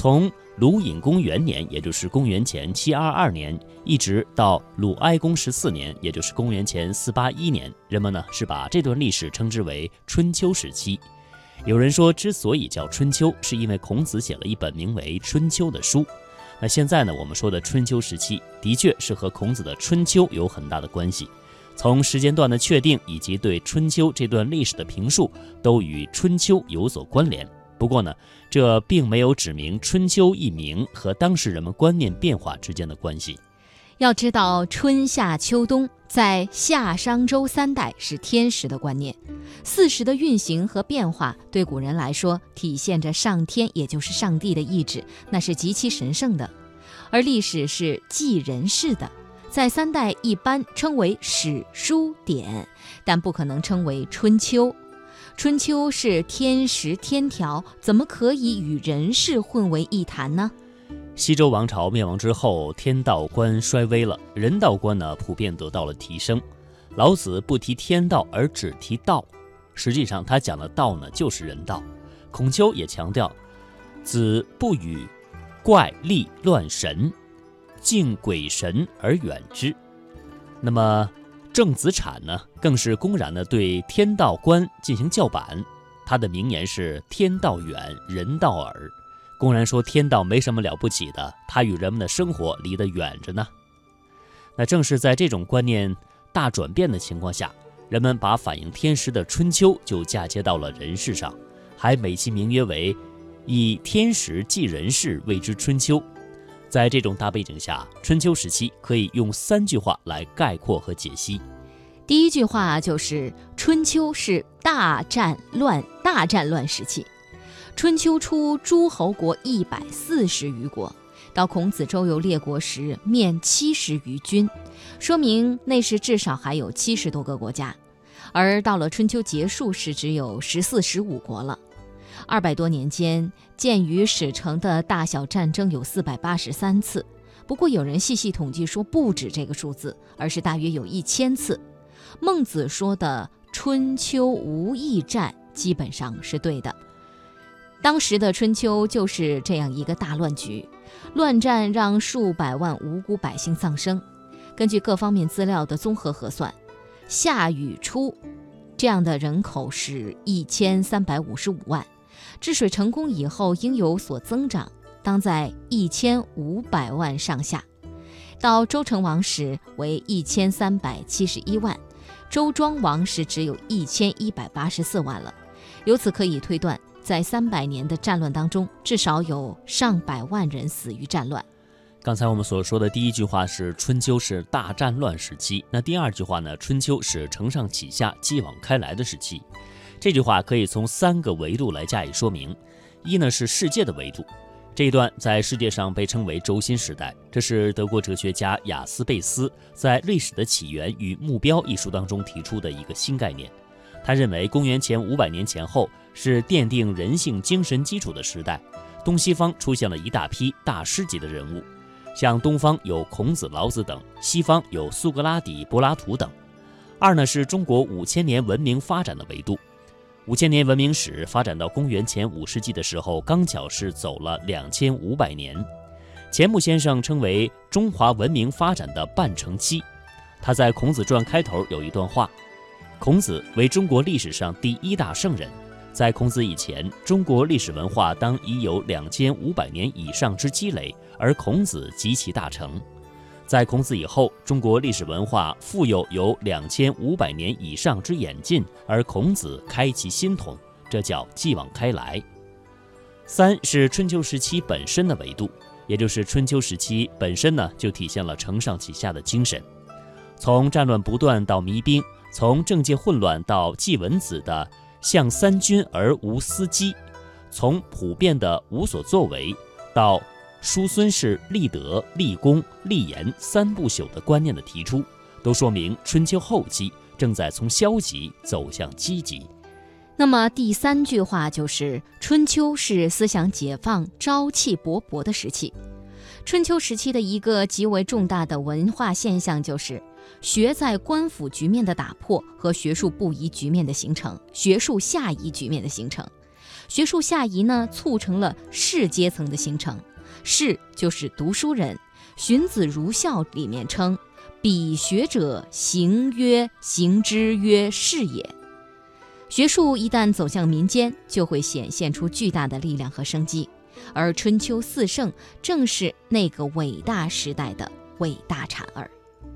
从鲁隐公元年，也就是公元前七二二年，一直到鲁哀公十四年，也就是公元前四八一年，人们呢是把这段历史称之为春秋时期。有人说，之所以叫春秋，是因为孔子写了一本名为《春秋》的书。那现在呢，我们说的春秋时期，的确是和孔子的《春秋》有很大的关系。从时间段的确定，以及对春秋这段历史的评述，都与春秋有所关联。不过呢，这并没有指明春秋一名和当时人们观念变化之间的关系。要知道，春夏秋冬在夏商周三代是天时的观念，四时的运行和变化对古人来说体现着上天，也就是上帝的意志，那是极其神圣的。而历史是记人事的，在三代一般称为史书典，但不可能称为春秋。春秋是天时天条，怎么可以与人事混为一谈呢？西周王朝灭亡之后，天道观衰微了，人道观呢普遍得到了提升。老子不提天道，而只提道，实际上他讲的道呢就是人道。孔丘也强调，子不与怪力乱神，敬鬼神而远之。那么。郑子产呢，更是公然的对天道观进行叫板。他的名言是“天道远，人道耳”，公然说天道没什么了不起的，他与人们的生活离得远着呢。那正是在这种观念大转变的情况下，人们把反映天时的春秋就嫁接到了人世上，还美其名曰为“以天时记人事，谓之春秋”。在这种大背景下，春秋时期可以用三句话来概括和解析。第一句话就是春秋是大战乱、大战乱时期。春秋初，诸侯国一百四十余国，到孔子周游列国时，面七十余军，说明那时至少还有七十多个国家。而到了春秋结束时，只有十四、十五国了。二百多年间，鉴于史成的大小战争有四百八十三次，不过有人细细统计说不止这个数字，而是大约有一千次。孟子说的“春秋无义战”基本上是对的。当时的春秋就是这样一个大乱局，乱战让数百万无辜百姓丧生。根据各方面资料的综合核算，夏禹初这样的人口是一千三百五十五万。治水成功以后，应有所增长，当在一千五百万上下。到周成王时为一千三百七十一万，周庄王时只有一千一百八十四万了。由此可以推断，在三百年的战乱当中，至少有上百万人死于战乱。刚才我们所说的第一句话是春秋是大战乱时期，那第二句话呢？春秋是承上启下、继往开来的时期。这句话可以从三个维度来加以说明。一呢是世界的维度，这一段在世界上被称为轴心时代，这是德国哲学家雅斯贝斯在《历史的起源与目标》一书当中提出的一个新概念。他认为，公元前五百年前后是奠定人性精神基础的时代，东西方出现了一大批大师级的人物，像东方有孔子、老子等，西方有苏格拉底、柏拉图等。二呢是中国五千年文明发展的维度。五千年文明史发展到公元前五世纪的时候，刚巧是走了两千五百年。钱穆先生称为中华文明发展的半程期。他在《孔子传》开头有一段话：“孔子为中国历史上第一大圣人，在孔子以前，中国历史文化当已有两千五百年以上之积累，而孔子及其大成。”在孔子以后，中国历史文化富有有两千五百年以上之演进，而孔子开其新统，这叫继往开来。三是春秋时期本身的维度，也就是春秋时期本身呢，就体现了承上启下的精神。从战乱不断到弭兵，从政界混乱到季文子的向三军而无私机，从普遍的无所作为到。叔孙氏立德、立功、立言三不朽的观念的提出，都说明春秋后期正在从消极走向积极。那么第三句话就是春秋是思想解放、朝气勃勃的时期。春秋时期的一个极为重大的文化现象就是学在官府局面的打破和学术不移局面的形成，学术下移局面的形成。学术下移呢，促成了士阶层的形成。士就是读书人，《荀子·儒孝》里面称：“彼学者，行曰行之曰士也。”学术一旦走向民间，就会显现出巨大的力量和生机。而春秋四圣正是那个伟大时代的伟大产儿。